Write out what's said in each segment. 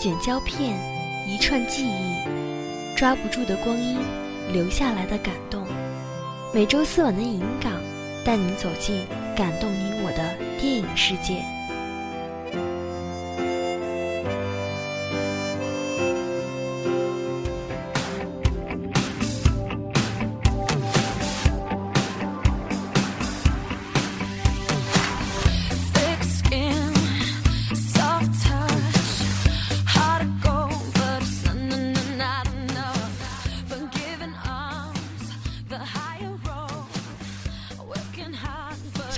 卷胶片，一串记忆，抓不住的光阴，留下来的感动。每周四晚的银港，带您走进感动你我的电影世界。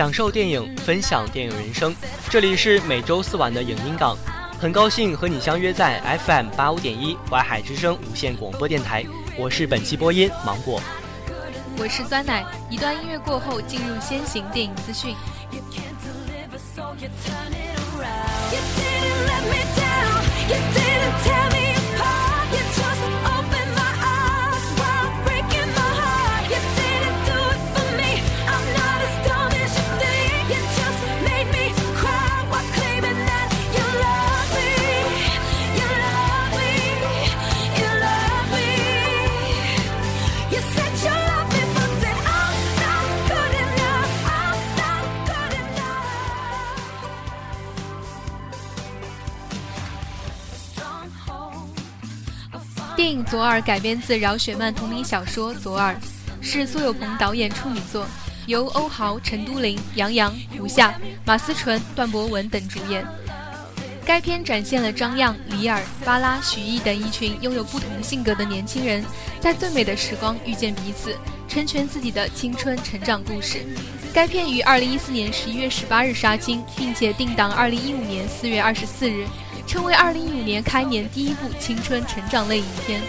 享受电影，分享电影人生。这里是每周四晚的影音港，很高兴和你相约在 FM 八五点一淮海之声无线广播电台。我是本期播音芒果，我是酸奶。一段音乐过后，进入先行电影资讯。左耳》改编自饶雪漫同名小说《左耳》，是苏有朋导演处女作，由欧豪、陈都灵、杨洋、胡夏、马思纯、段博文等主演。该片展现了张漾、李尔、巴拉、许艺等一群拥有不同性格的年轻人，在最美的时光遇见彼此，成全自己的青春成长故事。该片于二零一四年十一月十八日杀青，并且定档二零一五年四月二十四日。成为2015年开年第一部青春成长类影片，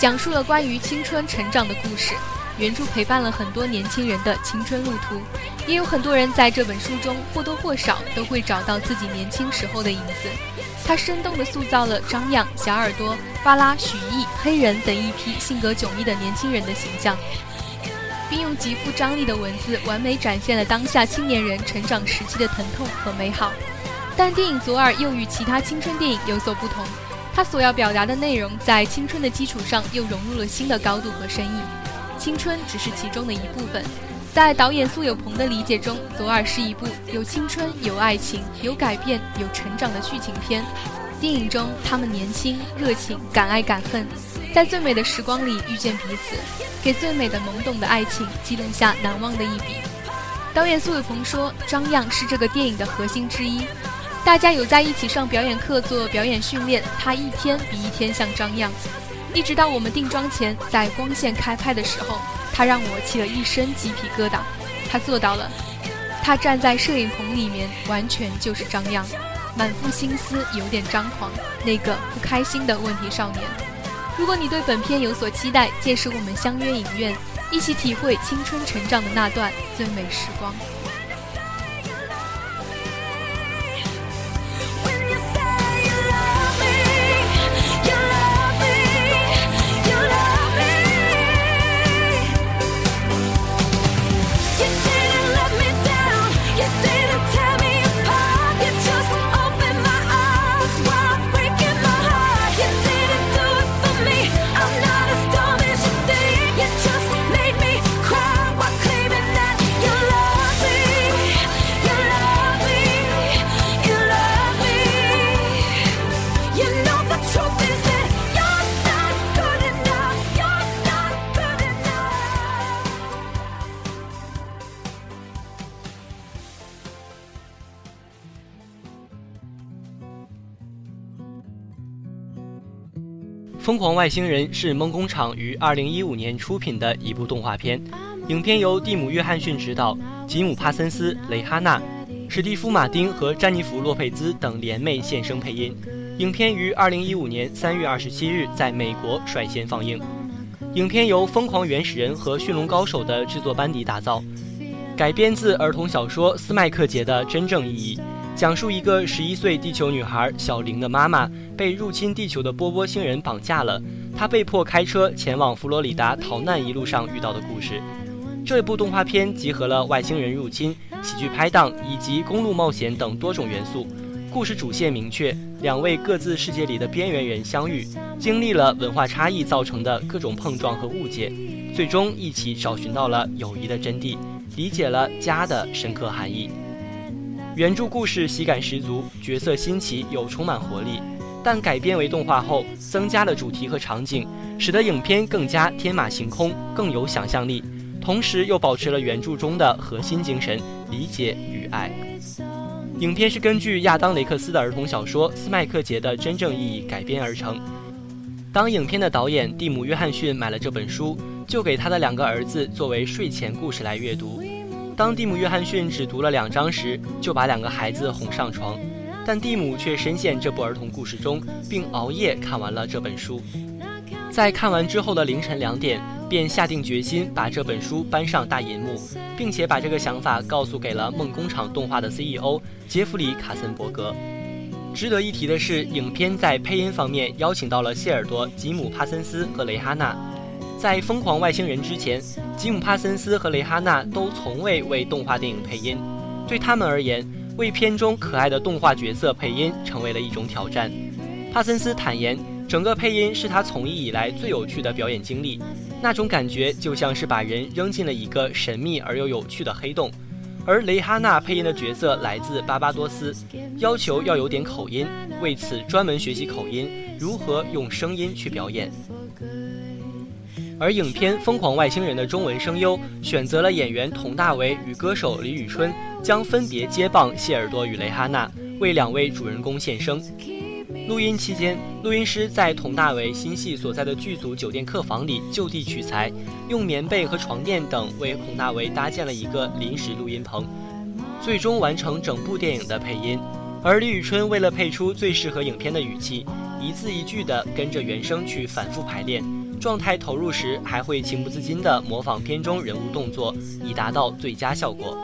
讲述了关于青春成长的故事。原著陪伴了很多年轻人的青春路途，也有很多人在这本书中或多或少都会找到自己年轻时候的影子。他生动地塑造了张漾、小耳朵、巴拉、许艺、黑人等一批性格迥异的年轻人的形象，并用极富张力的文字完美展现了当下青年人成长时期的疼痛和美好。但电影《左耳》又与其他青春电影有所不同，他所要表达的内容在青春的基础上又融入了新的高度和深意。青春只是其中的一部分，在导演苏有朋的理解中，《左耳》是一部有青春、有爱情、有改变、有成长的剧情片。电影中，他们年轻、热情、敢爱敢恨，在最美的时光里遇见彼此，给最美的懵懂的爱情记录下难忘的一笔。导演苏有朋说：“张漾是这个电影的核心之一。”大家有在一起上表演课做表演训练，他一天比一天像张漾，一直到我们定妆前在光线开拍的时候，他让我起了一身鸡皮疙瘩。他做到了，他站在摄影棚里面，完全就是张漾，满腹心思，有点张狂，那个不开心的问题少年。如果你对本片有所期待，届时我们相约影院，一起体会青春成长的那段最美时光。《疯狂外星人》是梦工厂于2015年出品的一部动画片，影片由蒂姆·约翰逊执导，吉姆·帕森斯、蕾哈娜、史蒂夫·马丁和詹妮弗·洛佩兹等联袂现声配音。影片于2015年3月27日在美国率先放映。影片由《疯狂原始人》和《驯龙高手》的制作班底打造，改编自儿童小说《斯麦克杰的真正意义》。讲述一个十一岁地球女孩小玲的妈妈被入侵地球的波波星人绑架了，她被迫开车前往佛罗里达逃难，一路上遇到的故事。这部动画片集合了外星人入侵、喜剧拍档以及公路冒险等多种元素，故事主线明确，两位各自世界里的边缘人相遇，经历了文化差异造成的各种碰撞和误解，最终一起找寻到了友谊的真谛，理解了家的深刻含义。原著故事喜感十足，角色新奇又充满活力，但改编为动画后，增加了主题和场景，使得影片更加天马行空，更有想象力，同时又保持了原著中的核心精神——理解与爱。影片是根据亚当·雷克斯的儿童小说《斯麦克杰的真正意义》改编而成。当影片的导演蒂姆·约翰逊买了这本书，就给他的两个儿子作为睡前故事来阅读。当蒂姆·约翰逊只读了两章时，就把两个孩子哄上床，但蒂姆却深陷这部儿童故事中，并熬夜看完了这本书。在看完之后的凌晨两点，便下定决心把这本书搬上大银幕，并且把这个想法告诉给了梦工厂动画的 CEO 杰弗里·卡森伯格。值得一提的是，影片在配音方面邀请到了谢耳朵·吉姆·帕森斯和雷哈娜。在《疯狂外星人》之前，吉姆·帕森斯和雷哈娜都从未为动画电影配音。对他们而言，为片中可爱的动画角色配音成为了一种挑战。帕森斯坦言，整个配音是他从艺以来最有趣的表演经历，那种感觉就像是把人扔进了一个神秘而又有趣的黑洞。而雷哈娜配音的角色来自巴巴多斯，要求要有点口音，为此专门学习口音，如何用声音去表演。而影片《疯狂外星人》的中文声优选择了演员佟大为与歌手李宇春，将分别接棒谢耳朵与蕾哈娜，为两位主人公献声。录音期间，录音师在佟大为新戏所在的剧组酒店客房里就地取材，用棉被和床垫等为佟大为搭建了一个临时录音棚，最终完成整部电影的配音。而李宇春为了配出最适合影片的语气，一字一句地跟着原声去反复排练。状态投入时，还会情不自禁地模仿片中人物动作，以达到最佳效果。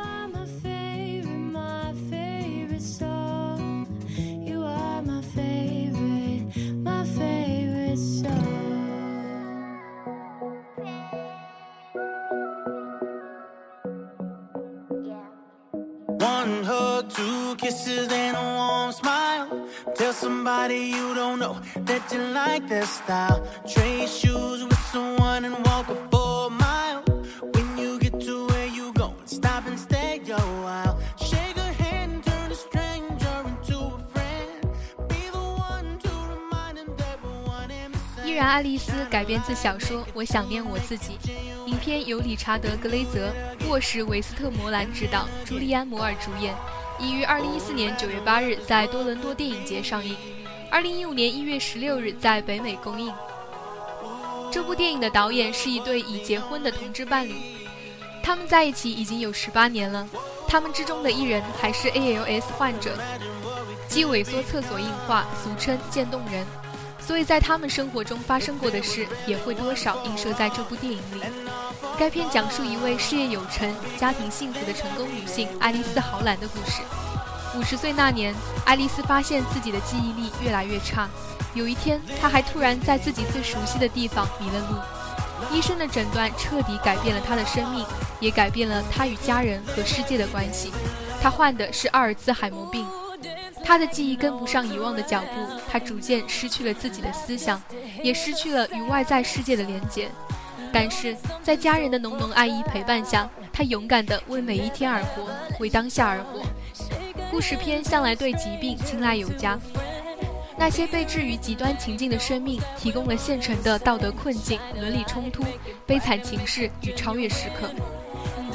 Tell somebody you don't know that you like their style. Trade shoes with someone and walk a four mile. When you get to where you go, stop and stay a while. Shake a hand, turn a stranger into a friend. Be the one to remind him that we're one and the same. 依然爱丽丝改编自小说《我想念我自己》，影片由理查德·格雷泽、沃什·韦斯特摩兰执导，朱利安·摩尔主演。已于二零一四年九月八日在多伦多电影节上映，二零一五年一月十六日在北美公映。这部电影的导演是一对已结婚的同志伴侣，他们在一起已经有十八年了。他们之中的一人还是 ALS 患者，肌萎缩厕所硬化，俗称渐冻人。所以在他们生活中发生过的事，也会多少映射在这部电影里。该片讲述一位事业有成、家庭幸福的成功女性爱丽丝·豪兰的故事。五十岁那年，爱丽丝发现自己的记忆力越来越差。有一天，她还突然在自己最熟悉的地方迷了路。医生的诊断彻底改变了她的生命，也改变了她与家人和世界的关系。她患的是阿尔兹海默病，他的记忆跟不上遗忘的脚步，他逐渐失去了自己的思想，也失去了与外在世界的连接。但是在家人的浓浓爱意陪伴下，他勇敢地为每一天而活，为当下而活。故事片向来对疾病青睐有加，那些被置于极端情境的生命，提供了现成的道德困境、伦理冲突、悲惨情势与超越时刻。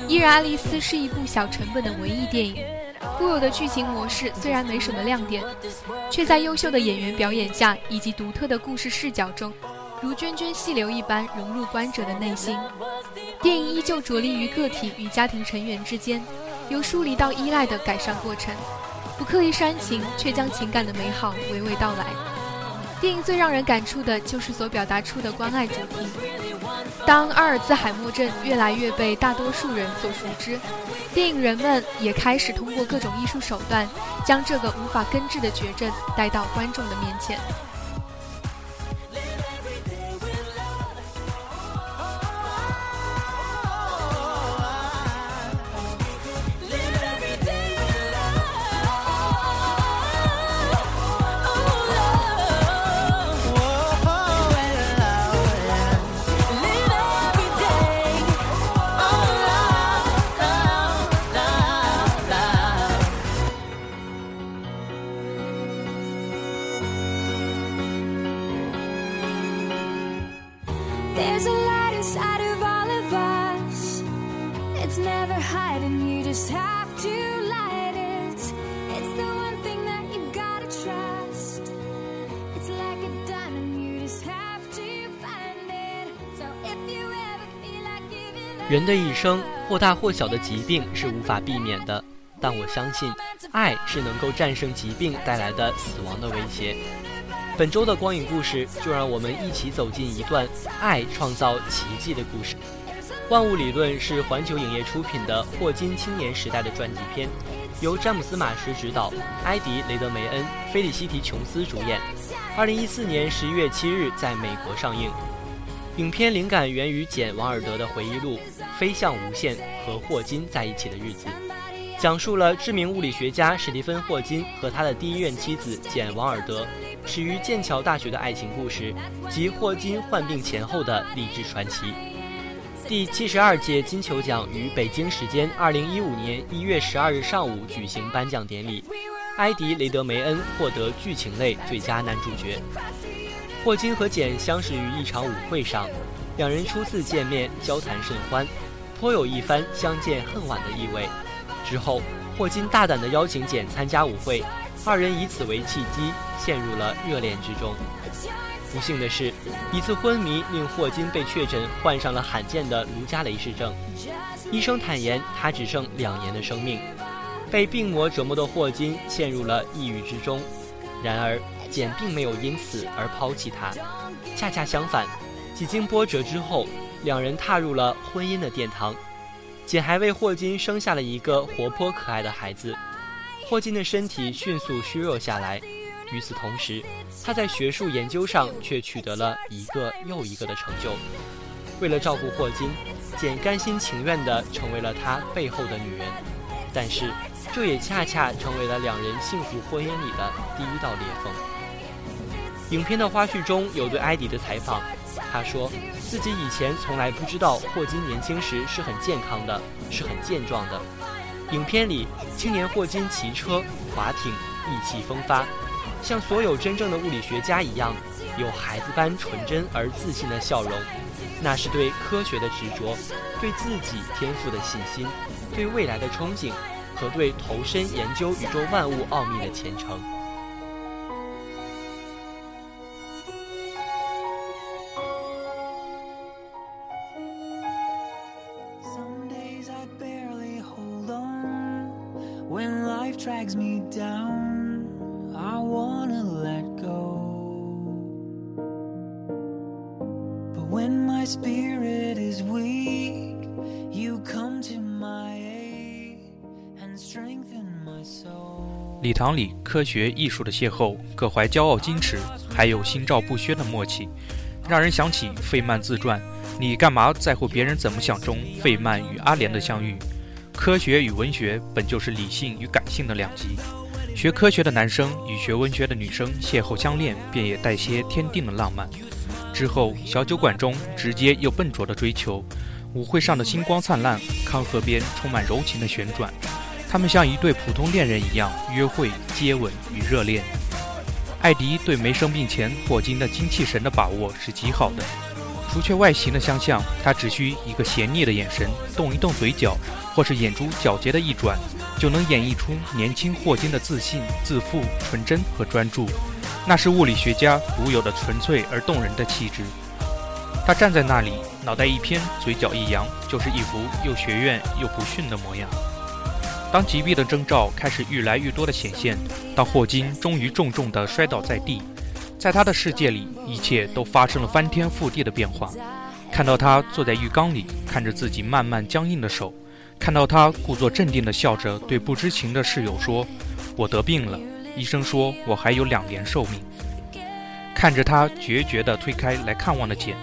依然，爱丽丝是一部小成本的文艺电影，固有的剧情模式虽然没什么亮点，却在优秀的演员表演下以及独特的故事视角中。如涓涓细流一般融入观者的内心，电影依旧着力于个体与家庭成员之间由疏离到依赖的改善过程，不刻意煽情，却将情感的美好娓娓道来。电影最让人感触的就是所表达出的关爱主题。当阿尔兹海默症越来越被大多数人所熟知，电影人们也开始通过各种艺术手段，将这个无法根治的绝症带到观众的面前。人的一生或大或小的疾病是无法避免的，但我相信，爱是能够战胜疾病带来的死亡的威胁。本周的光影故事，就让我们一起走进一段爱创造奇迹的故事。万物理论是环球影业出品的霍金青年时代的传记片，由詹姆斯·马什执导，埃迪·雷德梅恩、菲利西提·琼斯主演。二零一四年十一月七日在美国上映。影片灵感源于简·王尔德的回忆录《飞向无限》和霍金在一起的日子，讲述了知名物理学家史蒂芬·霍金和他的第一任妻子简·王尔德始于剑桥大学的爱情故事及霍金患病前后的励志传奇。第七十二届金球奖于北京时间二零一五年一月十二日上午举行颁奖典礼，埃迪·雷德梅恩获得剧情类最佳男主角。霍金和简相识于一场舞会上，两人初次见面，交谈甚欢，颇有一番相见恨晚的意味。之后，霍金大胆地邀请简参加舞会，二人以此为契机，陷入了热恋之中。不幸的是，一次昏迷令霍金被确诊患上了罕见的卢加雷氏症，医生坦言他只剩两年的生命。被病魔折磨的霍金陷入了抑郁之中，然而简并没有因此而抛弃他，恰恰相反，几经波折之后，两人踏入了婚姻的殿堂。简还为霍金生下了一个活泼可爱的孩子，霍金的身体迅速虚弱下来。与此同时，他在学术研究上却取得了一个又一个的成就。为了照顾霍金，简甘心情愿地成为了他背后的女人。但是，这也恰恰成为了两人幸福婚姻里的第一道裂缝。影片的花絮中有对埃迪的采访，他说自己以前从来不知道霍金年轻时是很健康的，是很健壮的。影片里，青年霍金骑车、划艇，意气风发。像所有真正的物理学家一样，有孩子般纯真而自信的笑容，那是对科学的执着，对自己天赋的信心，对未来的憧憬，和对投身研究宇宙万物奥秘的虔诚。礼堂里，科学艺术的邂逅，各怀骄傲矜持，还有心照不宣的默契，让人想起费曼自传。你干嘛在乎别人怎么想？中费曼与阿莲的相遇，科学与文学本就是理性与感性的两极。学科学的男生与学文学的女生邂逅相恋，便也带些天定的浪漫。之后，小酒馆中直接又笨拙的追求，舞会上的星光灿烂，康河边充满柔情的旋转。他们像一对普通恋人一样约会、接吻与热恋。艾迪对没生病前霍金的精气神的把握是极好的。除却外形的相像，他只需一个邪睨的眼神，动一动嘴角，或是眼珠皎洁的一转，就能演绎出年轻霍金的自信、自负、纯真和专注。那是物理学家独有的纯粹而动人的气质。他站在那里，脑袋一偏，嘴角一扬，就是一副又学院又不逊的模样。当疾病的征兆开始愈来愈多的显现，当霍金终于重重地摔倒在地，在他的世界里，一切都发生了翻天覆地的变化。看到他坐在浴缸里，看着自己慢慢僵硬的手，看到他故作镇定地笑着对不知情的室友说：“我得病了，医生说我还有两年寿命。”看着他决绝地推开来看望的简，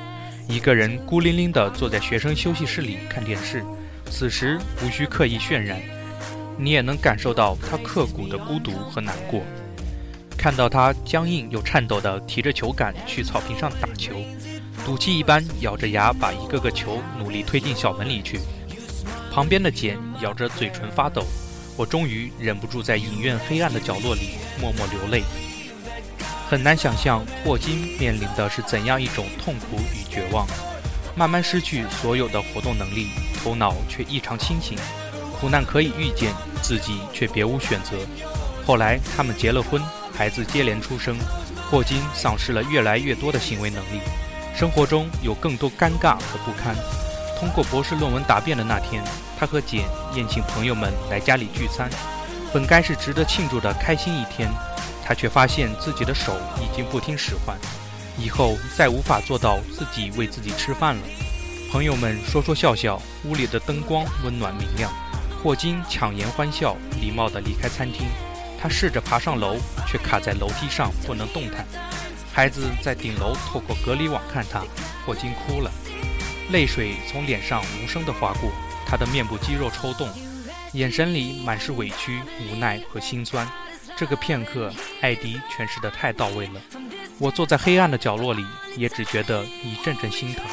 一个人孤零零地坐在学生休息室里看电视，此时无需刻意渲染。你也能感受到他刻骨的孤独和难过。看到他僵硬又颤抖地提着球杆去草坪上打球，赌气一般咬着牙把一个个球努力推进小门里去。旁边的简咬着嘴唇发抖，我终于忍不住在影院黑暗的角落里默默流泪。很难想象霍金面临的是怎样一种痛苦与绝望，慢慢失去所有的活动能力，头脑却异常清醒。苦难可以预见，自己却别无选择。后来他们结了婚，孩子接连出生，霍金丧失了越来越多的行为能力，生活中有更多尴尬和不堪。通过博士论文答辩的那天，他和简宴请朋友们来家里聚餐，本该是值得庆祝的开心一天，他却发现自己的手已经不听使唤，以后再无法做到自己为自己吃饭了。朋友们说说笑笑，屋里的灯光温暖明亮。霍金强颜欢笑，礼貌地离开餐厅。他试着爬上楼，却卡在楼梯上不能动弹。孩子在顶楼透过隔离网看他，霍金哭了，泪水从脸上无声地划过，他的面部肌肉抽动，眼神里满是委屈、无奈和心酸。这个片刻，艾迪诠释得太到位了。我坐在黑暗的角落里，也只觉得一阵阵心疼。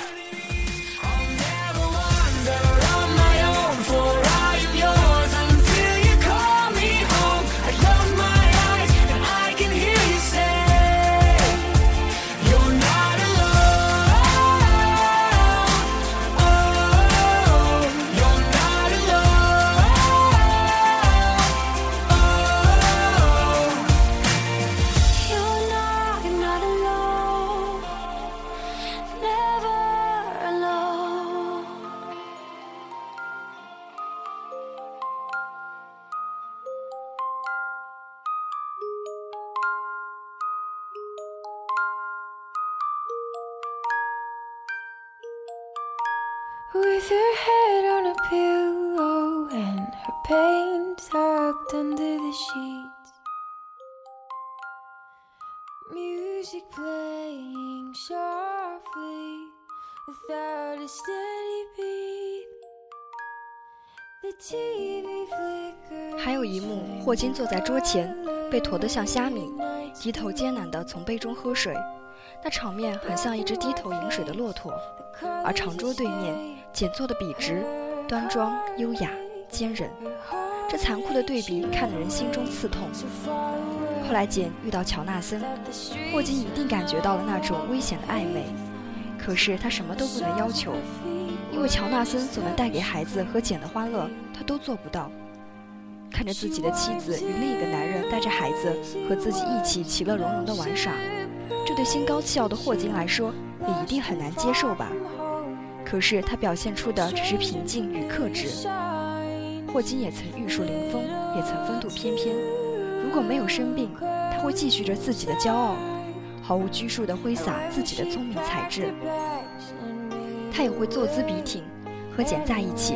Pain tucked under the sheets. Music playing softly without a steady beat. The TV flickers. 还有一幕，霍金坐在桌前，被驮得像虾米，低头艰难地从杯中喝水，那场面很像一只低头饮水的骆驼。而长桌对面，简坐的笔直、端庄、优雅、坚韧，这残酷的对比看得人心中刺痛。后来简遇到乔纳森，霍金一定感觉到了那种危险的暧昧。可是他什么都不能要求，因为乔纳森所能带给孩子和简的欢乐，他都做不到。看着自己的妻子与另一个男人带着孩子和自己一起其乐融融的玩耍，这对心高气傲的霍金来说也一定很难接受吧。可是他表现出的只是平静与克制。霍金也曾玉树临风，也曾风度翩翩。如果没有生病，他会继续着自己的骄傲，毫无拘束地挥洒自己的聪明才智。他也会坐姿笔挺，和简在一起，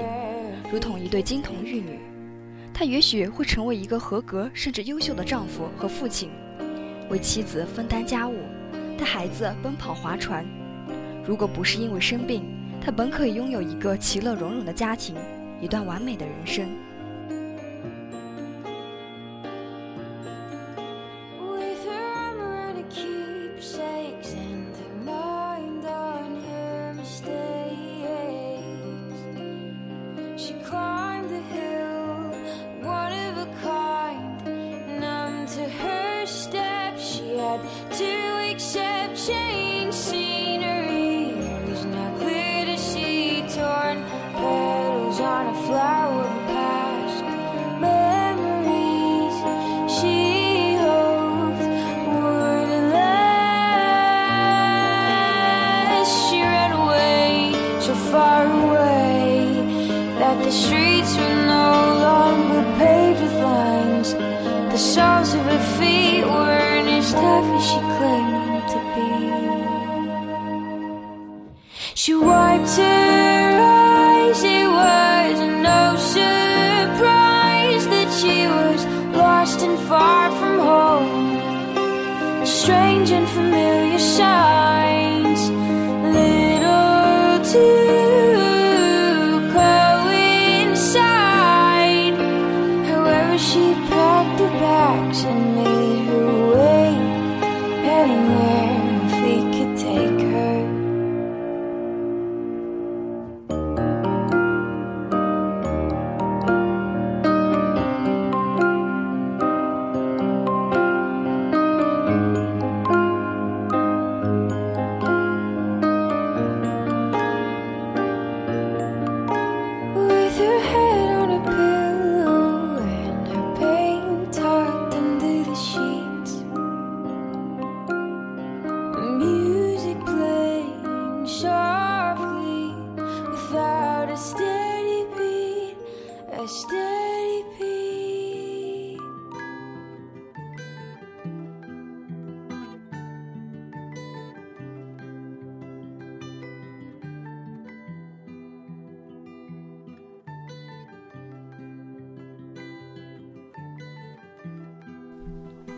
如同一对金童玉女。他也许会成为一个合格甚至优秀的丈夫和父亲，为妻子分担家务，带孩子奔跑划船。如果不是因为生病，他本可以拥有一个其乐融融的家庭，一段完美的人生。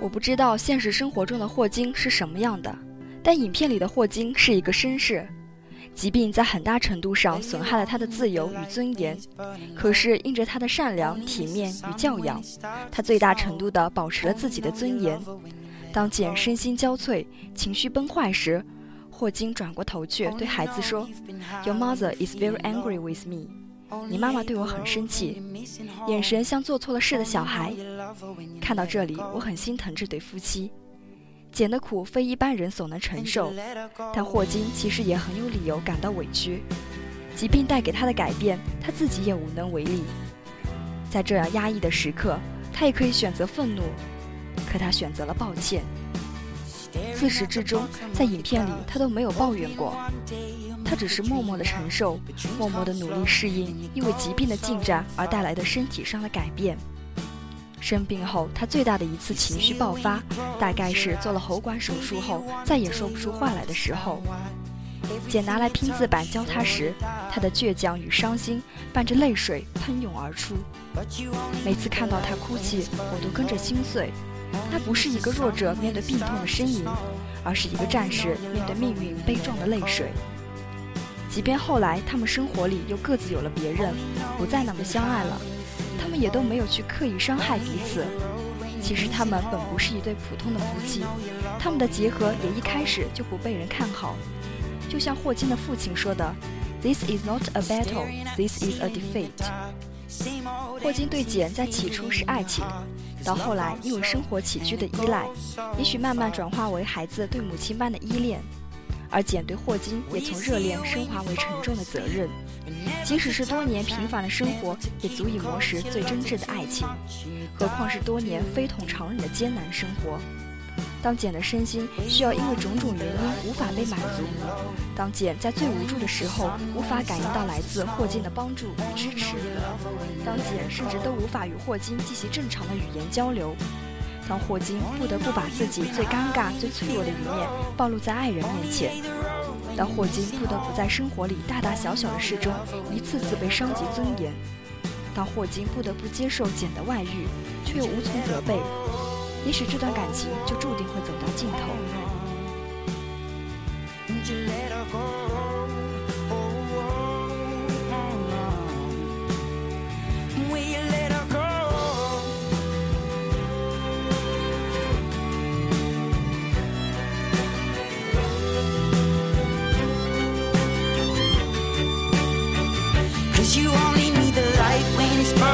我不知道现实生活中的霍金是什么样的，但影片里的霍金是一个绅士。疾病在很大程度上损害了他的自由与尊严，可是因着他的善良、体面与教养，他最大程度地保持了自己的尊严。当简身心交瘁、情绪崩坏时，霍金转过头去对孩子说：“Your mother is very angry with me。”你妈妈对我很生气，眼神像做错了事的小孩。看到这里，我很心疼这对夫妻。简的苦非一般人所能承受，但霍金其实也很有理由感到委屈。疾病带给他的改变，他自己也无能为力。在这样压抑的时刻，他也可以选择愤怒，可他选择了抱歉。自始至终，在影片里他都没有抱怨过，他只是默默的承受，默默的努力适应因为疾病的进展而带来的身体上的改变。生病后，他最大的一次情绪爆发，大概是做了喉管手术后再也说不出话来的时候。简拿来拼字板教他时，他的倔强与伤心伴着泪水喷涌而出。每次看到他哭泣，我都跟着心碎。他不是一个弱者面对病痛的呻吟，而是一个战士面对命运悲壮的泪水。即便后来他们生活里又各自有了别人，不再那么相爱了。也都没有去刻意伤害彼此。其实他们本不是一对普通的夫妻，他们的结合也一开始就不被人看好。就像霍金的父亲说的：“This is not a battle, this is a defeat。”霍金对简在起初是爱情，到后来因为生活起居的依赖，也许慢慢转化为孩子对母亲般的依恋。而简对霍金也从热恋升华为沉重的责任。即使是多年平凡的生活，也足以磨蚀最真挚的爱情，何况是多年非同常人的艰难生活。当简的身心需要因为种种原因无法被满足，当简在最无助的时候无法感应到来自霍金的帮助与支持，当简甚至都无法与霍金进行正常的语言交流，当霍金不得不把自己最尴尬、最脆弱的一面暴露在爱人面前。当霍金不得不在生活里大大小小的事中一次次被伤及尊严，当霍金不得不接受简的外遇，却又无从责备，也许这段感情就注定会走到尽头。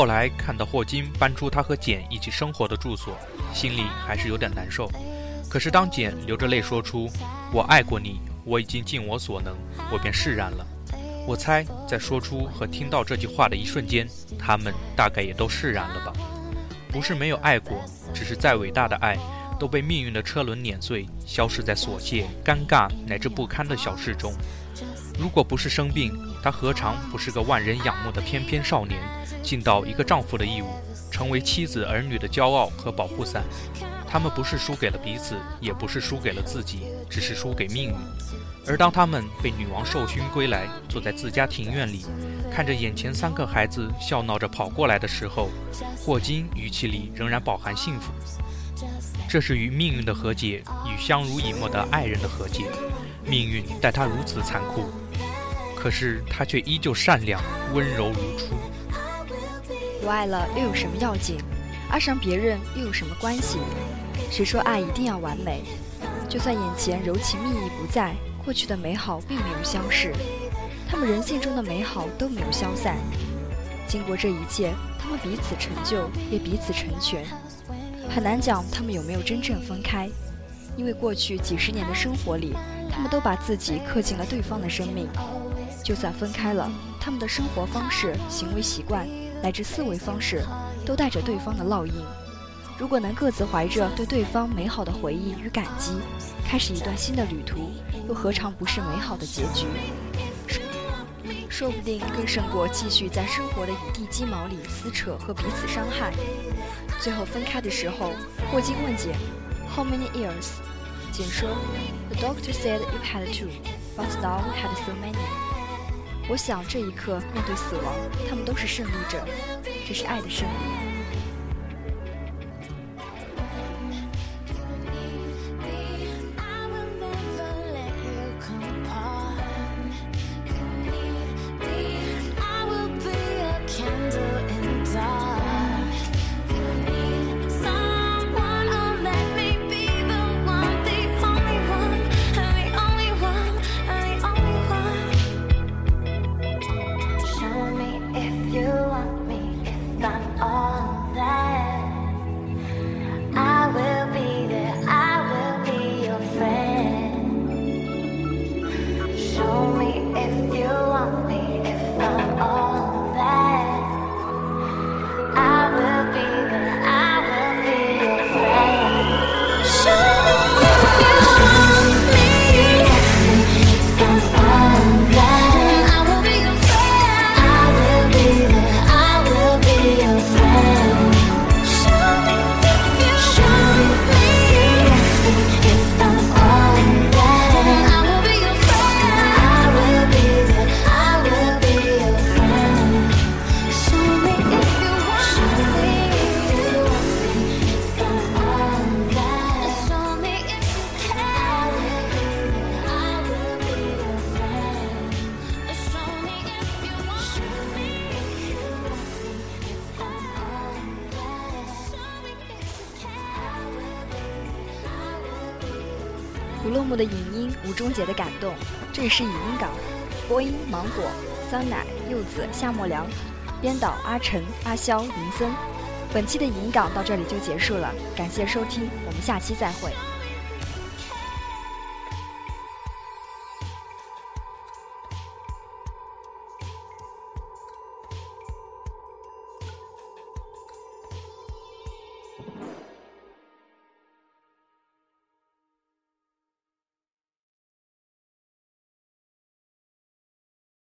后来看到霍金搬出他和简一起生活的住所，心里还是有点难受。可是当简流着泪说出“我爱过你，我已经尽我所能”，我便释然了。我猜，在说出和听到这句话的一瞬间，他们大概也都释然了吧。不是没有爱过，只是再伟大的爱，都被命运的车轮碾碎，消失在琐屑、尴尬乃至不堪的小事中。如果不是生病，他何尝不是个万人仰慕的翩翩少年，尽到一个丈夫的义务，成为妻子儿女的骄傲和保护伞。他们不是输给了彼此，也不是输给了自己，只是输给命运。而当他们被女王授勋归来，坐在自家庭院里，看着眼前三个孩子笑闹着跑过来的时候，霍金语气里仍然饱含幸福。这是与命运的和解，与相濡以沫的爱人的和解。命运待他如此残酷，可是他却依旧善良、温柔如初。不爱了又有什么要紧？爱上别人又有什么关系？谁说爱一定要完美？就算眼前柔情蜜意不在，过去的美好并没有消逝，他们人性中的美好都没有消散。经过这一切，他们彼此成就，也彼此成全。很难讲他们有没有真正分开，因为过去几十年的生活里，他们都把自己刻进了对方的生命。就算分开了，他们的生活方式、行为习惯乃至思维方式，都带着对方的烙印。如果能各自怀着对对方美好的回忆与感激，开始一段新的旅途，又何尝不是美好的结局？说不定更胜过继续在生活的一地鸡毛里撕扯和彼此伤害。最后分开的时候，霍金问简：“How many years？” 简说：“The doctor said you had two, but now we had so many。”我想这一刻面对死亡，他们都是胜利者，这是爱的胜利。的影音，无终结的感动。这里是影音港，播音芒果、酸奶、柚子、夏末凉，编导阿晨、阿肖、林森。本期的影音港到这里就结束了，感谢收听，我们下期再会。